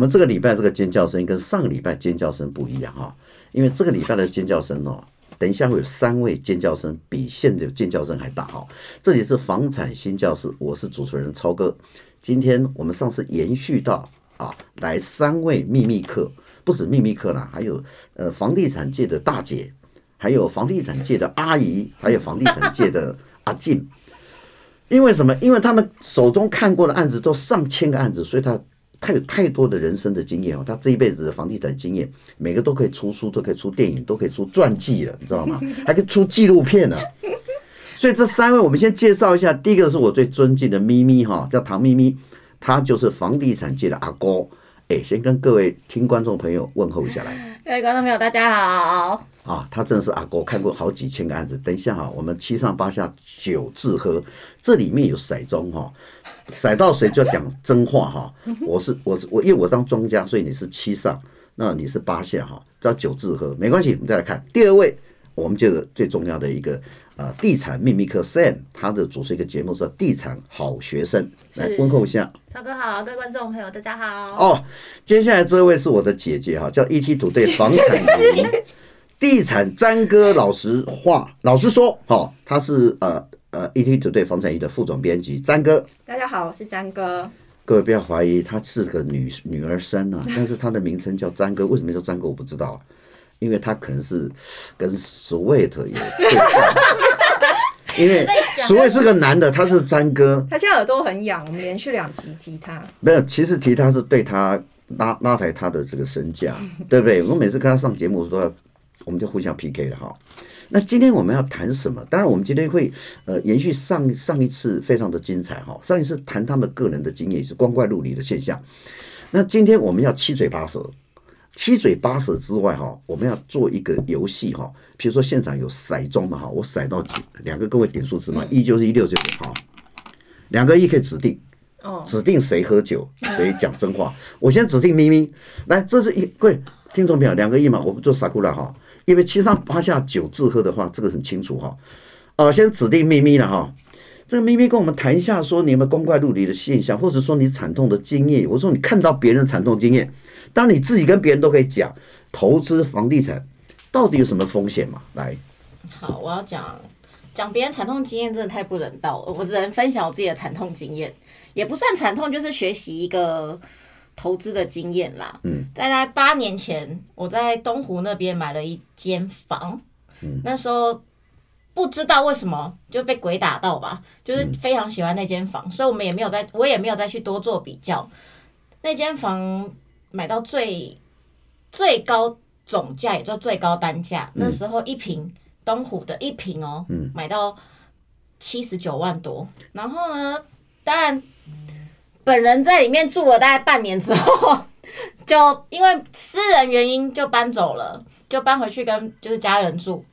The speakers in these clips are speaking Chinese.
们这个礼拜这个尖叫声跟上个礼拜尖叫声不一样哈，因为这个礼拜的尖叫声哦，等一下会有三位尖叫声比现在的尖叫声还大哈。这里是房产新教室，我是主持人超哥。今天我们上次延续到啊，来三位秘密客，不止秘密客啦，还有呃房地产界的大姐，还有房地产界的阿姨，还有房地产界的 阿静。因为什么？因为他们手中看过的案子都上千个案子，所以他他有太多的人生的经验哦。他这一辈子的房地产经验，每个都可以出书，都可以出电影，都可以出传记了，你知道吗？还可以出纪录片呢。所以这三位，我们先介绍一下。第一个是我最尊敬的咪咪哈，叫唐咪咪，他就是房地产界的阿哥。哎，先跟各位听观众朋友问候一下来。各位观众朋友，大家好。啊，他真的是阿哥，看过好几千个案子。等一下哈，我们七上八下酒自喝，这里面有骰盅哈，骰到谁就要讲真话哈。我是我是我，因为我当庄家，所以你是七上，那你是八下哈，叫酒自喝没关系。我们再来看第二位，我们这个最重要的一个呃地产秘密客 Sam，他的主持一个节目叫地产好学生，来问候一下。超哥好，各位观众朋友大家好。哦，接下来这位是我的姐姐哈，叫 ETtoday 房产云。地产詹哥老实话，老实说，哈，他是呃呃 ETtoday 房产云的副总编辑詹哥。大家好，我是詹哥。各位不要怀疑，她是个女女儿身啊，但是她的名称叫詹哥，为什么叫詹哥我不知道，因为她可能是跟 Sweet 有对抗，因为 Sweet 是个男的，他是詹哥。他现在耳朵很痒，我们连续两集提他。没有，其实提他是对他拉拉抬他的这个身价，对不对？我每次跟他上节目都要。我们就互相 PK 了哈。那今天我们要谈什么？当然，我们今天会呃延续上上一次非常的精彩哈。上一次谈他们个人的经验是光怪陆离的现象。那今天我们要七嘴八舌，七嘴八舌之外哈，我们要做一个游戏哈。比如说现场有骰盅嘛哈，我骰到几两个，各位点数字嘛，一就是一，六就是哈。两个一可以指定哦，指定谁喝酒，谁讲真话。我先指定咪咪来，这是一各位听众朋友，两个一嘛，我不做傻姑了哈。因为七上八下酒自喝的话，这个很清楚哈。呃，先指定咪咪了哈。这个咪咪跟我们谈一下，说你有没有光怪陆离的现象，或者说你惨痛的经验。我说你看到别人惨痛经验，当你自己跟别人都可以讲，投资房地产到底有什么风险嘛？来，好，我要讲讲别人惨痛经验，真的太不人道了。我只能分享我自己的惨痛经验，也不算惨痛，就是学习一个。投资的经验啦，嗯，在在八年前，我在东湖那边买了一间房，嗯，那时候不知道为什么就被鬼打到吧，就是非常喜欢那间房，所以我们也没有再，我也没有再去多做比较。那间房买到最最高总价，也就最高单价，那时候一平东湖的一平哦，嗯，买到七十九万多，然后呢，当然。本人在里面住了大概半年之后，就因为私人原因就搬走了，就搬回去跟就是家人住。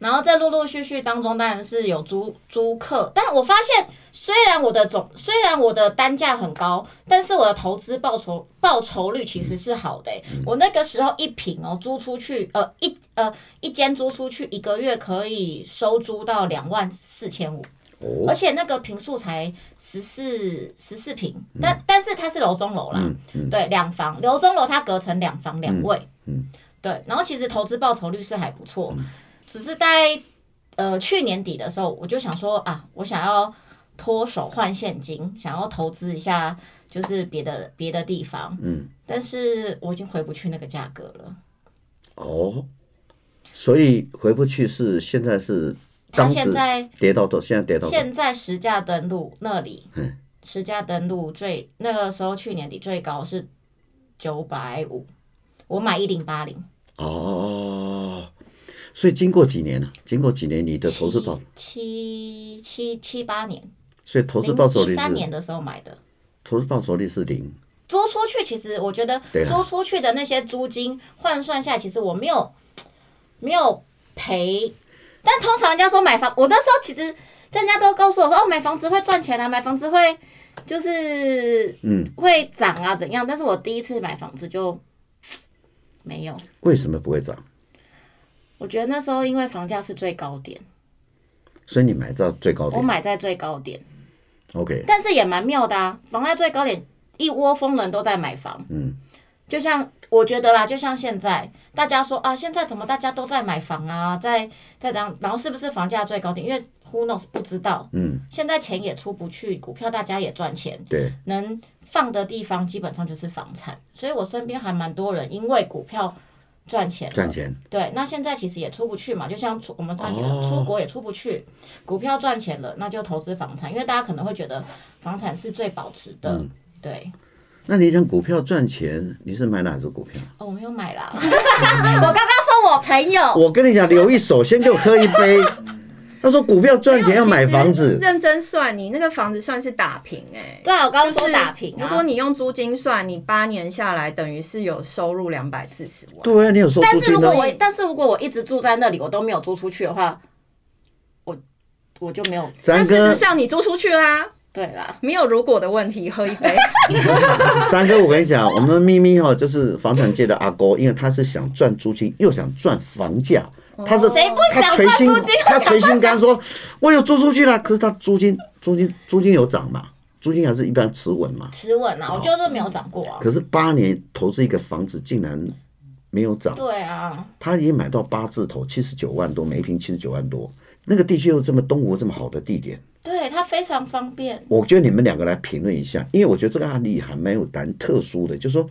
然后在陆陆续续当中，当然是有租租客，但我发现虽然我的总虽然我的单价很高，但是我的投资报酬报酬率其实是好的、欸。我那个时候一平哦租出去，呃一呃一间租出去一个月可以收租到两万四千五。而且那个平数才十四十四平，但但是它是楼中楼啦，对，两房楼中楼它隔成两房两卫，嗯嗯、对，然后其实投资报酬率是还不错，嗯、只是在呃去年底的时候，我就想说啊，我想要脱手换现金，想要投资一下，就是别的别的地方，嗯，但是我已经回不去那个价格了，哦，所以回不去是现在是。它现在跌到多？现在跌到现在实价登录那里，实价登录最那个时候去年底最高是九百五，我买一零八零。哦，所以经过几年了？经过几年，你的投资报七七七八年，所以投资报酬率是三年的时候买的，投资报酬率是零。租出去，其实我觉得租出去的那些租金换算下来，其实我没有没有赔。但通常人家说买房，我那时候其实人家都告诉我说，哦，买房子会赚钱啊，买房子会就是嗯会涨啊怎样？但是我第一次买房子就没有。为什么不会涨？我觉得那时候因为房价是最高点，所以你买在最高点。我买在最高点。OK。但是也蛮妙的啊，房价最高点一窝蜂人都在买房，嗯，就像我觉得啦，就像现在大家说啊，现在怎么大家都在买房啊，在在这样，然后是不是房价最高点？因为 who knows 不知道，嗯，现在钱也出不去，股票大家也赚钱，对，能放的地方基本上就是房产，所以我身边还蛮多人因为股票赚钱，赚钱，对，那现在其实也出不去嘛，就像出我们上一集出国也出不去，哦、股票赚钱了，那就投资房产，因为大家可能会觉得房产是最保值的。嗯。对，那你讲股票赚钱，你是买哪只股票？哦，我没有买啦。我刚刚说我朋友，我跟你讲，留一手，先给我喝一杯。他说股票赚钱要买房子，认真算，你那个房子算是打平哎、欸。对啊，我刚刚说打平、啊。如果你用租金算，你八年下来等于是有收入两百四十万。对啊，你有收入。但是如果我，但是如果我一直住在那里，我都没有租出去的话，我我就没有。但事实上，你租出去啦。对啦，没有如果的问题，喝一杯。三哥，我跟你讲，我们咪咪哈就是房产界的阿哥，因为他是想赚租金，又想赚房价。他是谁不想赚租金？他捶心肝说：“我有租出去了，可是他租金租金租金有涨嘛？租金还是一般持稳嘛？持稳啊，我就是没有涨过啊。可是八年投资一个房子竟然没有涨。对啊，他已经买到八字头，七十九万多，每平七十九万多。那个地区又这么东吴这么好的地点。”非常方便。我觉得你们两个来评论一下，因为我觉得这个案例还蛮有蛮特殊的，就是说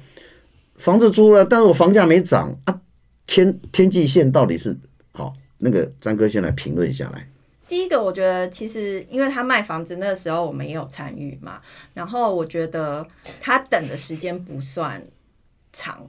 房子租了，但是我房价没涨啊，天天际线到底是好？那个张哥先来评论一下来。第一个，我觉得其实因为他卖房子那个时候我们也有参与嘛，然后我觉得他等的时间不算长。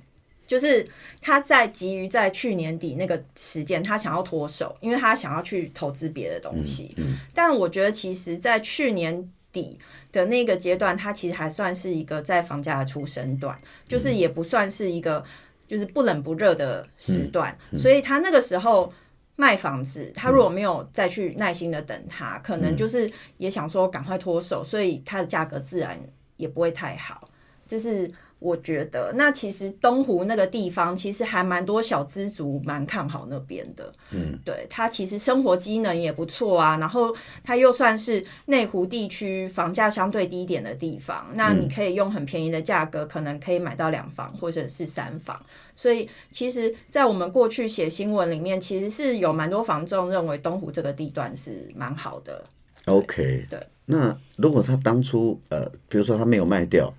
就是他在急于在去年底那个时间，他想要脱手，因为他想要去投资别的东西。嗯嗯、但我觉得，其实，在去年底的那个阶段，他其实还算是一个在房价的出生段，就是也不算是一个就是不冷不热的时段。所以他那个时候卖房子，他如果没有再去耐心的等他，可能就是也想说赶快脱手，所以它的价格自然也不会太好。就是。我觉得那其实东湖那个地方其实还蛮多小资族蛮看好那边的，嗯，对，它其实生活机能也不错啊，然后它又算是内湖地区房价相对低一点的地方，那你可以用很便宜的价格，可能可以买到两房或者是三房，所以其实，在我们过去写新闻里面，其实是有蛮多房仲认为东湖这个地段是蛮好的。OK，对，那如果他当初呃，比如说他没有卖掉。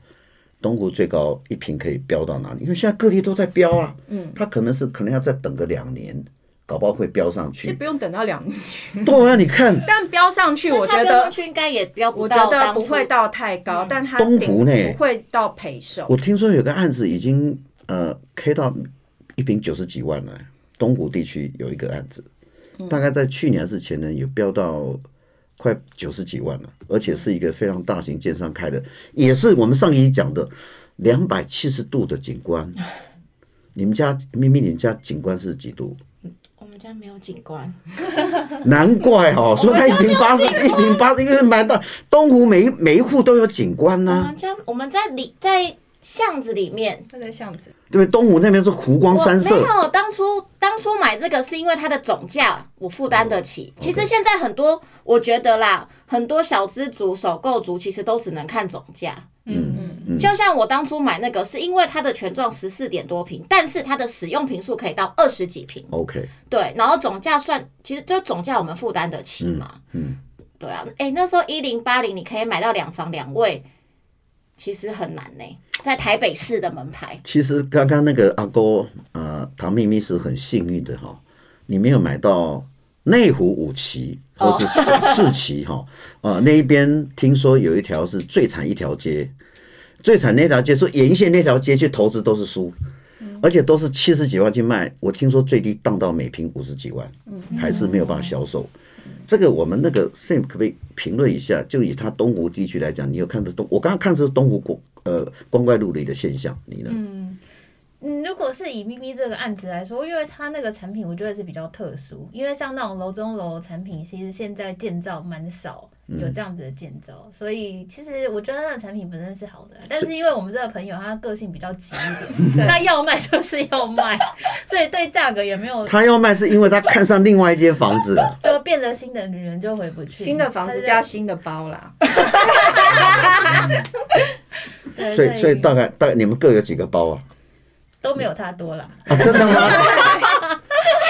东湖最高一坪可以飙到哪里？因为现在各地都在飙啊，嗯，它可能是可能要再等个两年，搞不好会飙上去。其实不用等到两年，对啊，你看，但飙上去，我觉得应该也飙不到，我觉得不会到太高，嗯、但它东湖呢不会到赔售。我听说有个案子已经呃 K 到一坪九十几万了，东湖地区有一个案子，大概在去年还是前年有飙到。快九十几万了，而且是一个非常大型建商开的，也是我们上一集讲的两百七十度的景观。你们家咪咪，你们家景观是几度？我们家没有景观，难怪哦，说他一平八十，一平八十，因为买到东湖每一每一户都有景观呢、啊。我们家我们在里在。巷子里面，那个巷子，对，东湖那边是湖光山色。没有，当初当初买这个是因为它的总价我负担得起。哦、其实现在很多，我觉得啦，很多小资族、首购族其实都只能看总价。嗯嗯嗯。就像我当初买那个，是因为它的权重十四点多平，但是它的使用坪数可以到二十几平。OK。对，然后总价算，其实就总价我们负担得起嘛。嗯。嗯对啊，哎、欸，那时候一零八零你可以买到两房两卫，其实很难呢、欸。在台北市的门牌，其实刚刚那个阿哥，呃，唐秘密是很幸运的哈，你没有买到内湖五期或是四期哈，呃，那一边听说有一条是最惨一条街，最惨那条街说沿线那条街去投资都是输，而且都是七十几万去卖，我听说最低当到每平五十几万，还是没有办法销售。这个我们那个 Sam 可不可以评论一下？就以他东湖地区来讲，你有看到东？我刚刚看是东湖过。呃，光怪陆离的现象，你呢？嗯，如果是以咪咪这个案子来说，因为它那个产品，我觉得是比较特殊，因为像那种楼中楼产品，其实现在建造蛮少有这样子的建造，嗯、所以其实我觉得它的产品本身是好的，但是因为我们这个朋友他个性比较急一点，他要卖就是要卖，所以对价格也没有。他要卖是因为他看上另外一间房子了，就变了心的女人就回不去，新的房子加新的包啦。所以所以大概大概你们各有几个包啊？都没有他多了。啊，真的吗？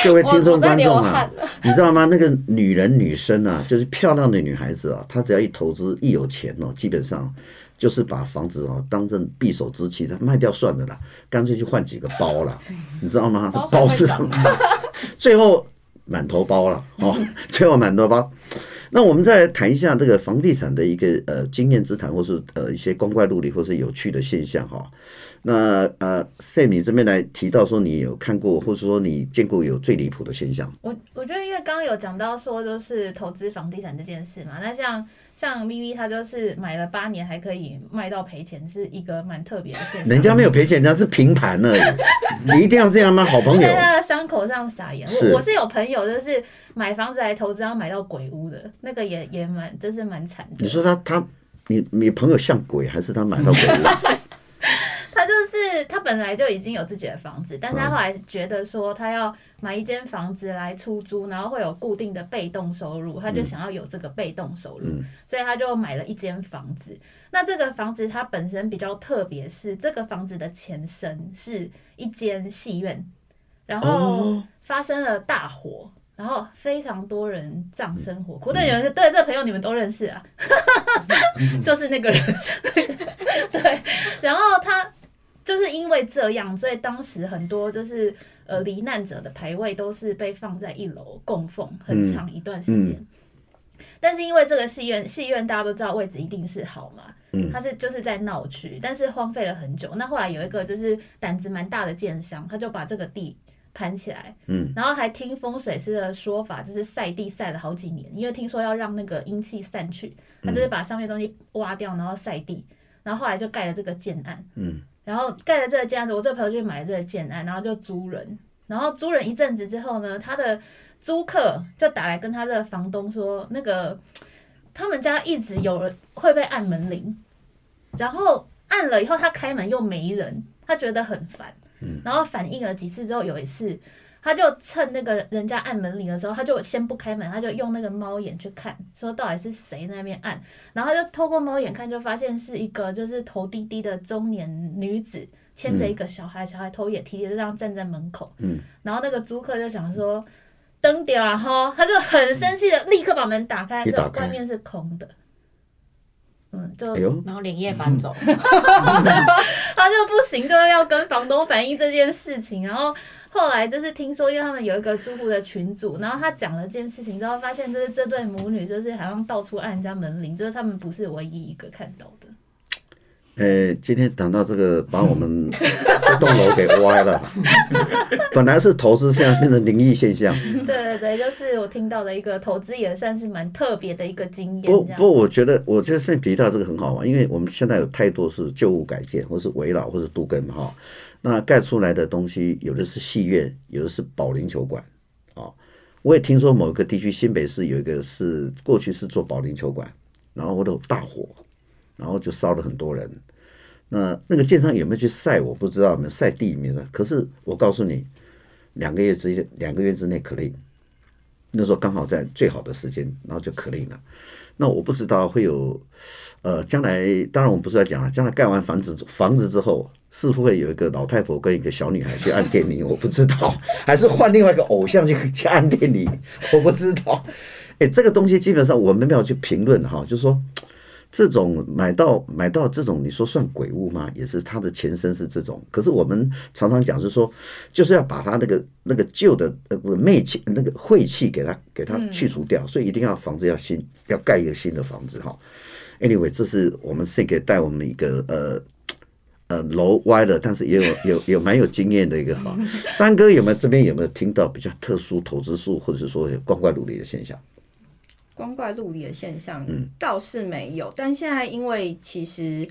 各位听众观众啊，你知道吗？那个女人女生啊，就是漂亮的女孩子啊，她只要一投资一有钱哦，基本上就是把房子哦当成匕首之器，她卖掉算了啦，干脆就换几个包了，你知道吗？包是什么？最后满头包了哦，最后满头包。那我们再来谈一下这个房地产的一个呃经验之谈，或是呃一些光怪陆离或是有趣的现象哈。那呃，Sam，你这边来提到说你有看过，或者说你见过有最离谱的现象。我我觉得，因为刚刚有讲到说，就是投资房地产这件事嘛。那像像咪咪，他就是买了八年还可以卖到赔钱，是一个蛮特别的现象。人家没有赔钱，人家是平盘而已。你一定要这样吗？好朋友在他的伤口上撒盐。我我是有朋友，就是买房子来投资，然后买到鬼屋的，那个也也蛮就是蛮惨的。你说他他你你朋友像鬼，还是他买到鬼屋？他就是他本来就已经有自己的房子，但是他后来觉得说他要买一间房子来出租，然后会有固定的被动收入，他就想要有这个被动收入，所以他就买了一间房子。那这个房子它本身比较特别，是这个房子的前身是一间戏院，然后发生了大火，然后非常多人葬身火窟。对，有人对这个朋友你们都认识啊，就是那个人，对，然后他。就是因为这样，所以当时很多就是呃罹难者的牌位都是被放在一楼供奉很长一段时间。嗯嗯、但是因为这个戏院，戏院大家都知道位置一定是好嘛，嗯、它是就是在闹区，但是荒废了很久。那后来有一个就是胆子蛮大的建商，他就把这个地盘起来，嗯，然后还听风水师的说法，就是晒地晒了好几年，因为听说要让那个阴气散去，他就是把上面东西挖掉，然后晒地，然后后来就盖了这个建案，嗯。然后盖了这个建案，我这个朋友就买了这个建案，然后就租人。然后租人一阵子之后呢，他的租客就打来跟他的房东说，那个他们家一直有人会被按门铃，然后按了以后他开门又没人，他觉得很烦。然后反映了几次之后，有一次。他就趁那个人家按门铃的时候，他就先不开门，他就用那个猫眼去看，说到底是谁在那边按，然后他就透过猫眼看，就发现是一个就是头低低的中年女子牵着一个小孩，小孩头也低低，就这样站在门口。嗯，然后那个租客就想说灯掉了哈，他就很生气的立刻把门打开，就外面是空的。嗯，就然后连夜搬走，他就不行，就要跟房东反映这件事情，然后。后来就是听说，因为他们有一个住户的群组，然后他讲了这件事情之后，发现就是这对母女就是好像到处按人家门铃，就是他们不是唯一一个看到的。呃，今天谈到这个，把我们这 栋楼给歪了。本来是投资，现在变成灵异现象。对对对，就是我听到的一个投资，也算是蛮特别的一个经验。不不，我觉得我觉得现在提到这个很好玩，因为我们现在有太多是旧物改建，或是围老，或是杜根哈。那盖出来的东西，有的是戏院，有的是保龄球馆，啊，我也听说某一个地区新北市有一个是过去是做保龄球馆，然后都大火，然后就烧了很多人。那那个建商有没有去晒？我不知道，没晒地面的。可是我告诉你，两个月之内，两个月之内 clean，那时候刚好在最好的时间，然后就 clean 了。那我不知道会有，呃，将来当然我们不是在讲了，将来盖完房子房子之后。是否会有一个老太婆跟一个小女孩去按电铃？我不知道，还是换另外一个偶像去去按电铃？我不知道。哎，这个东西基本上我们没有去评论哈，就是说这种买到买到这种，你说算鬼屋吗？也是它的前身是这种。可是我们常常讲是说，就是要把它那个那个旧的呃媚气那个晦气给它给它去除掉，所以一定要房子要新，要盖一个新的房子哈。Anyway，这是我们是给带我们一个呃。呃，楼歪了，但是也有有有蛮有经验的一个哈。詹哥有没有这边有没有听到比较特殊投资术，或者是说光怪陆离的现象？光怪陆离的现象，嗯，倒是没有。嗯、但现在因为其实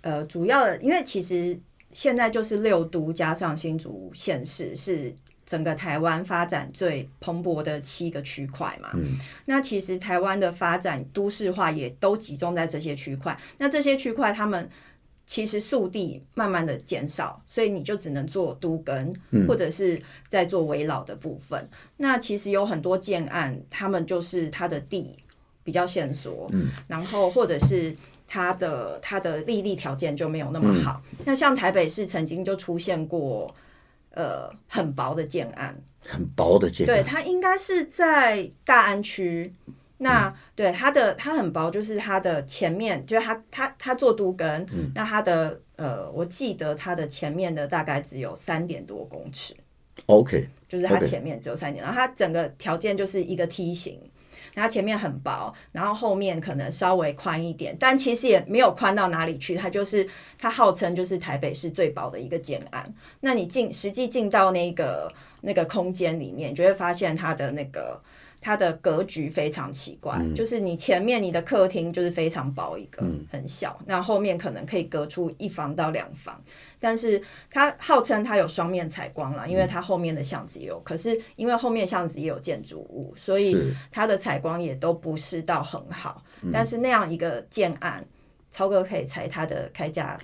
呃，主要的，因为其实现在就是六都加上新竹县市是整个台湾发展最蓬勃的七个区块嘛。嗯。那其实台湾的发展都市化也都集中在这些区块。那这些区块他们。其实速地慢慢的减少，所以你就只能做都根，或者是在做围老的部分。嗯、那其实有很多建案，他们就是他的地比较限缩，嗯，然后或者是它的它的立地条件就没有那么好。嗯、那像台北市曾经就出现过，呃，很薄的建案，很薄的建案，对，它应该是在大安区。那、嗯、对它的它很薄，就是它的前面，就是它它它做都跟，嗯、那它的呃，我记得它的前面的大概只有三点多公尺，OK，就是它前面只有三点.然后它整个条件就是一个梯形，它前面很薄，然后后面可能稍微宽一点，但其实也没有宽到哪里去，它就是它号称就是台北市最薄的一个建案。那你进实际进到那个那个空间里面，你就会发现它的那个。它的格局非常奇怪，嗯、就是你前面你的客厅就是非常薄一个，嗯、很小，那后面可能可以隔出一房到两房，但是它号称它有双面采光了，因为它后面的巷子也有，嗯、可是因为后面巷子也有建筑物，所以它的采光也都不是到很好。是但是那样一个建案，超哥可以猜它的开价。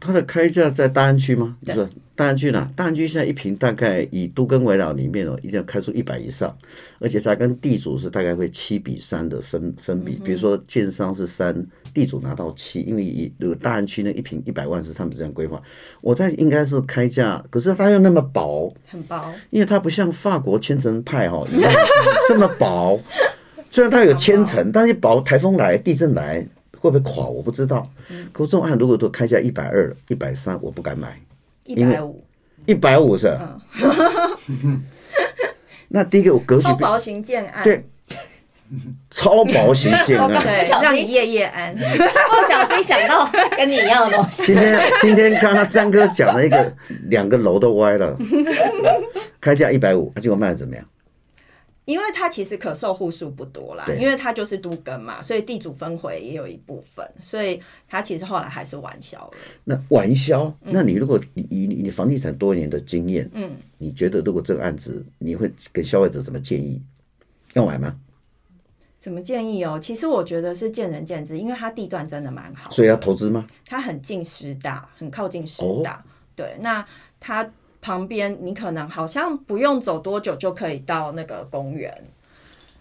它的开价在大安区吗？对不是大安区呢？大安区现在一平大概以都更围绕里面哦，一定要开出一百以上，而且它跟地主是大概会七比三的分分比。比如说建商是三，地主拿到七，因为以如果大安区那一平一百万是他们这样规划。我在应该是开价，可是它又那么薄，很薄，因为它不像法国千层派哈一样这么薄。虽然它有千层，但是薄，台风来、地震来。会不会垮？我不知道。可这种案如果都开价一百二、一百三，我不敢买。一百五，一百五是。那第一个我格局超薄型建案。对，超薄型建案，对，让你夜夜安。不小心想到跟你一样的东西。今天今天刚刚詹哥讲了一个，两个楼都歪了，开价一百五，结果卖的怎么样？因为它其实可售户数不多啦，因为它就是都更嘛，所以地主分回也有一部分，所以它其实后来还是完销了。那完销？那你如果以你你房地产多年的经验，嗯，你觉得如果这个案子，你会给消费者怎么建议？要买吗？怎么建议哦？其实我觉得是见仁见智，因为它地段真的蛮好，所以要投资吗？它很近师大，很靠近师大，哦、对，那它。旁边你可能好像不用走多久就可以到那个公园，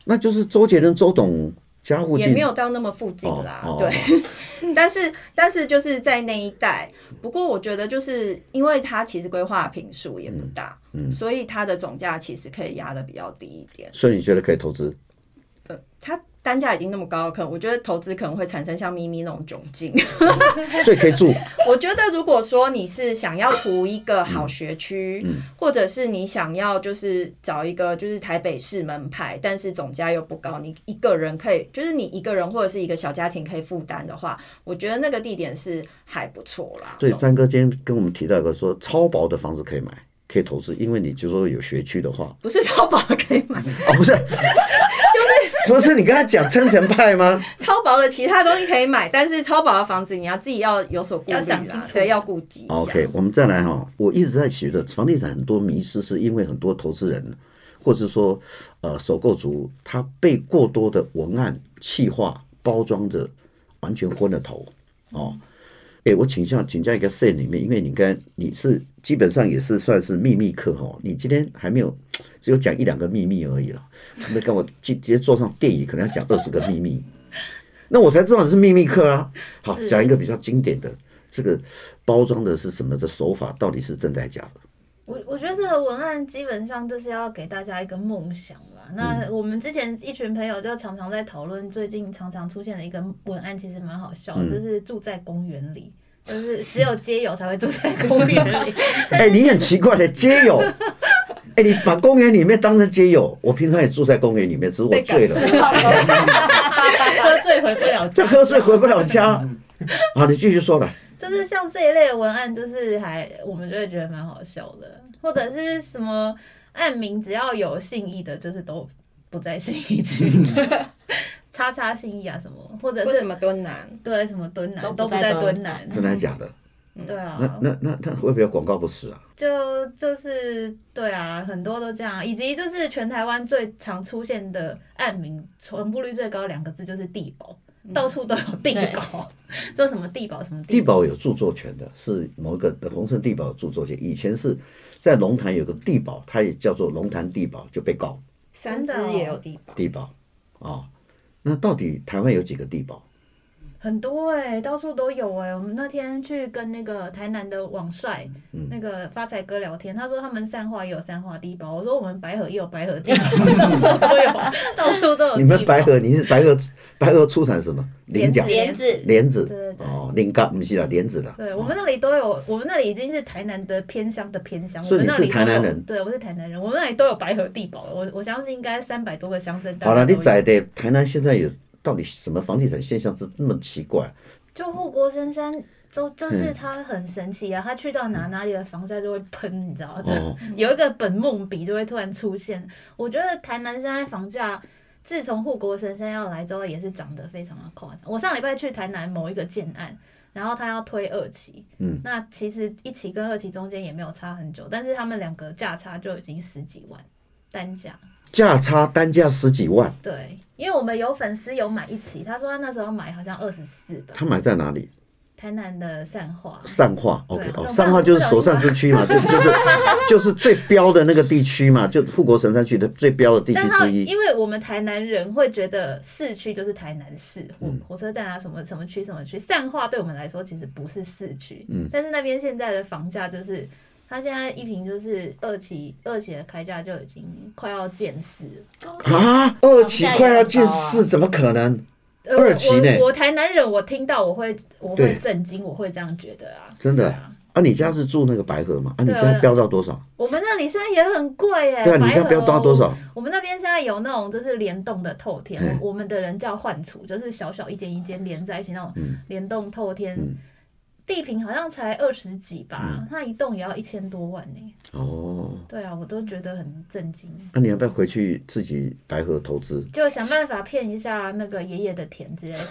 那就是周杰伦、周董家附近，也没有到那么附近啦。哦哦、对，但是但是就是在那一带。不过我觉得就是因为它其实规划坪数也不大，嗯，嗯，所以它的总价其实可以压的比较低一点。所以你觉得可以投资？呃，它。单价已经那么高，可能我觉得投资可能会产生像咪咪那种窘境，所以可以住。我觉得如果说你是想要图一个好学区，嗯嗯、或者是你想要就是找一个就是台北市门牌，但是总价又不高，你一个人可以就是你一个人或者是一个小家庭可以负担的话，我觉得那个地点是还不错啦。对，詹哥今天跟我们提到一个说超薄的房子可以买，可以投资，因为你就说有学区的话，不是超薄的可以买哦，不是。就是 不是你跟他讲千层派吗？超薄的其他东西可以买，但是超薄的房子你要自己要有所顾虑啦，对，要顾及。OK，我们再来哈，我一直在觉得房地产很多迷失，是因为很多投资人或者说呃首购族，他被过多的文案、气化、包装的完全昏了头哦。哎，我请教请教一个 C 里面，因为你跟你是基本上也是算是秘密课哈，你今天还没有。只有讲一两个秘密而已了，他们跟我直接坐上电影，可能要讲二十个秘密，那我才知道你是秘密课啊。好，讲一个比较经典的，这个包装的是什么的手法，到底是真的还是假的？我我觉得这个文案基本上就是要给大家一个梦想。那我们之前一群朋友就常常在讨论，最近常常出现的一个文案，其实蛮好笑就是住在公园里，就是只有街友才会住在公园里。哎、欸，你很奇怪的街友。哎，你把公园里面当成街友，我平常也住在公园里面，只是我醉了，喝醉回不了家，喝醉回不了家。好，你继续说吧。就是像这一类的文案，就是还我们就会觉得蛮好笑的，或者是什么案名只要有信义的，就是都不在信义区，叉叉信义啊什么，或者是什么敦南，对，什么敦南都不在敦南，真的假的？对啊，那那那他会不会有广告不实啊？就就是对啊，很多都这样，以及就是全台湾最常出现的案名，传播率最高两个字就是地保，嗯、到处都有地保，说什么地保什么地保。地保有著作权的，是某一个的鸿盛地保有著作权。以前是在龙潭有个地堡，它也叫做龙潭地堡，就被告。三芝也有地堡。地堡啊，那到底台湾有几个地堡？很多哎、欸，到处都有哎、欸。我们那天去跟那个台南的网帅、嗯、那个发财哥聊天，他说他们三化也有三化地堡。我说我们白河也有白河地堡，到处都有，到处都有。你们白河，你是白河，白河出产什么？菱角、莲子、莲子。对对对。哦，菱角不是啦，莲子啦。对我们那里都有，我们那里已经是台南的偏乡的偏乡。所以你是台南人？对，我是台南人。我们那里都有白河地堡，我我相信应该三百多个乡镇。好了，你在的台南现在有到底什么房地产现象是那么奇怪？就护国神山，就就是它很神奇啊！他去到哪哪里的房价就会喷，你知道吗？哦、有一个本梦比就会突然出现。我觉得台南现在房价，自从护国神山要来之后，也是涨得非常的夸张。我上礼拜去台南某一个建案，然后他要推二期，嗯，那其实一期跟二期中间也没有差很久，但是他们两个价差就已经十几万单价。价差单价十几万，对，因为我们有粉丝有买一期，他说他那时候买好像二十四吧。他买在哪里？台南的善化。善化，OK，哦，善化就是所善之区嘛，就就是就是最标的那个地区嘛，就富国神山区的最标的地区之一。因为我们台南人会觉得市区就是台南市，火火车站啊什么什么区什么区，善化对我们来说其实不是市区，嗯，但是那边现在的房价就是。他现在一瓶就是二期，二期的开价就已经快要见四啊！二期快要见四，怎么可能？二期呢？我台南人，我听到我会我会震惊，我会这样觉得啊！真的啊？啊，你家是住那个白河吗？啊，你现在标到多少？我们那里现在也很贵耶。对啊，你现在标到多少？我们那边现在有那种就是联动的透天，我们的人叫换厨，就是小小一间一间连在一起那种联动透天。地平好像才二十几吧，它一栋也要一千多万呢。哦，对啊，我都觉得很震惊。那你要不要回去自己白河投资？就想办法骗一下那个爷爷的田之类的。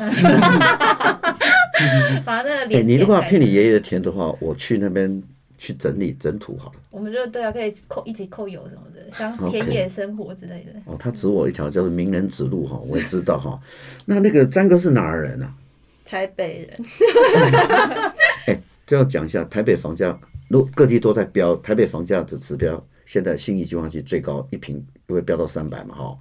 把那个脸。你如果要骗你爷爷的田的话，我去那边去整理整土好了。我们就对啊，可以扣一起扣油什么的，像田野生活之类的。哦，他指我一条叫做名人指路哈，我也知道哈。那那个张哥是哪儿人啊？台北人，这要讲一下台北房价，如各地都在飙，台北房价的指标，现在信义计划区最高一坪就会飙到三百嘛，哈。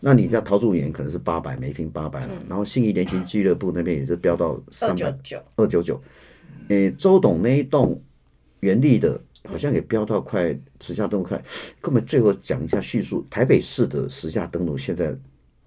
那你在桃竹园可能是八百，每平八百了，然后信义联勤俱乐部那边也是飙到三百二九九，诶，周董那一栋原力的，好像也飙到快时价登录快，根本最后讲一下叙述台北市的时价登录现在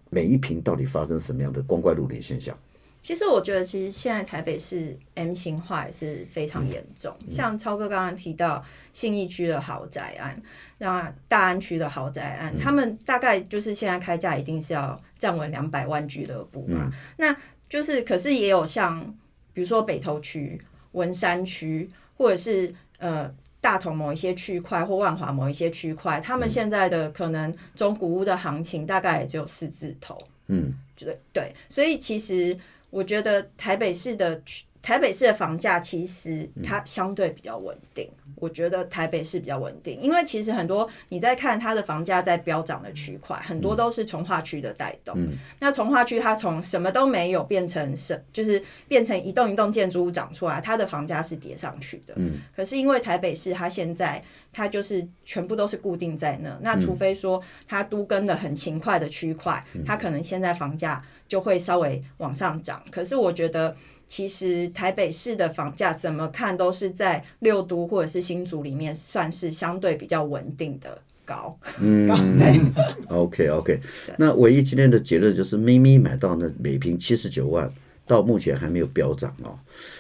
每一平到底发生什么样的光怪陆离现象？其实我觉得，其实现在台北市 M 型化也是非常严重。嗯、像超哥刚刚提到信义区的豪宅案，那大安区的豪宅案，嗯、他们大概就是现在开价一定是要站稳两百万俱乐部嘛。嗯、那就是，可是也有像比如说北投区、文山区，或者是呃大同某一些区块，或万华某一些区块，他们现在的可能中古屋的行情大概也只有四字头。嗯，对对，所以其实。我觉得台北市的台北市的房价其实它相对比较稳定。我觉得台北市比较稳定，因为其实很多你在看它的房价在飙涨的区块，很多都是从化区的带动。那从化区它从什么都没有变成什，就是变成一栋一栋建筑物长出来，它的房价是叠上去的。可是因为台北市它现在它就是全部都是固定在那，那除非说它都跟的很勤快的区块，它可能现在房价。就会稍微往上涨，可是我觉得其实台北市的房价怎么看都是在六都或者是新竹里面算是相对比较稳定的高。嗯，对。OK OK，那唯一今天的结论就是咪咪买到那每平七十九万，到目前还没有飙涨哦。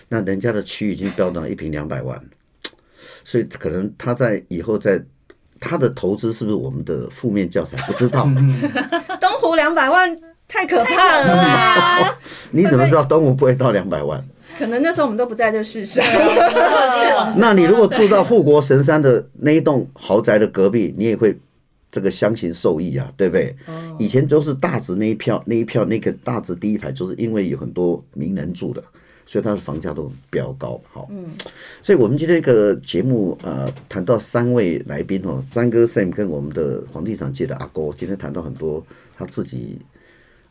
那人家的区域已经飙到一平两百万，所以可能他在以后在他的投资是不是我们的负面教材？不知道。东湖两百万。太可怕了啦！你怎么知道东吴不会到两百万？可能那时候我们都不在这世上。那你如果住到护国神山的那一栋豪宅的隔壁，你也会这个相形受益啊，对不对？以前都是大直那一票，那一票那个大直第一排，就是因为有很多名人住的，所以它的房价都比较高。好，嗯，所以我们今天这个节目呃，谈到三位来宾哦，张哥 Sam 跟我们的房地产界的阿哥，今天谈到很多他自己。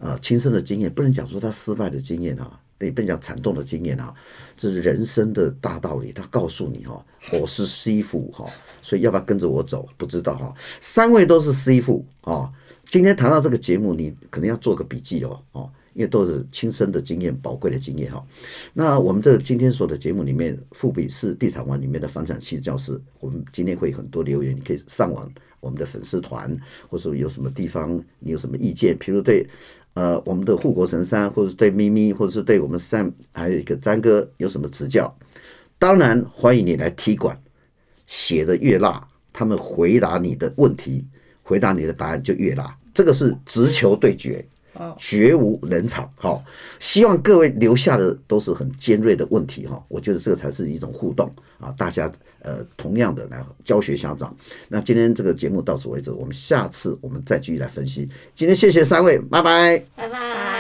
啊，亲身的经验不能讲说他失败的经验啊，也不能讲惨痛的经验啊，这是人生的大道理。他告诉你哈，我是师傅哈，所以要不要跟着我走？不知道哈。三位都是师傅啊，今天谈到这个节目，你可能要做个笔记哦哦，因为都是亲身的经验，宝贵的经验哈。那我们这今天所的节目里面，富比是地产王里面的房产系教师，我们今天会很多留言，你可以上网我们的粉丝团，或者有什么地方你有什么意见，譬如对呃我们的护国神山，或者是对咪咪，或者是对我们三还有一个詹哥有什么指教，当然欢迎你来踢馆，写的越辣，他们回答你的问题，回答你的答案就越辣。这个是直球对决，绝无冷场。好，希望各位留下的都是很尖锐的问题哈。我觉得这个才是一种互动啊，大家呃同样的来教学相长。那今天这个节目到此为止，我们下次我们再继续来分析。今天谢谢三位，拜拜，拜拜。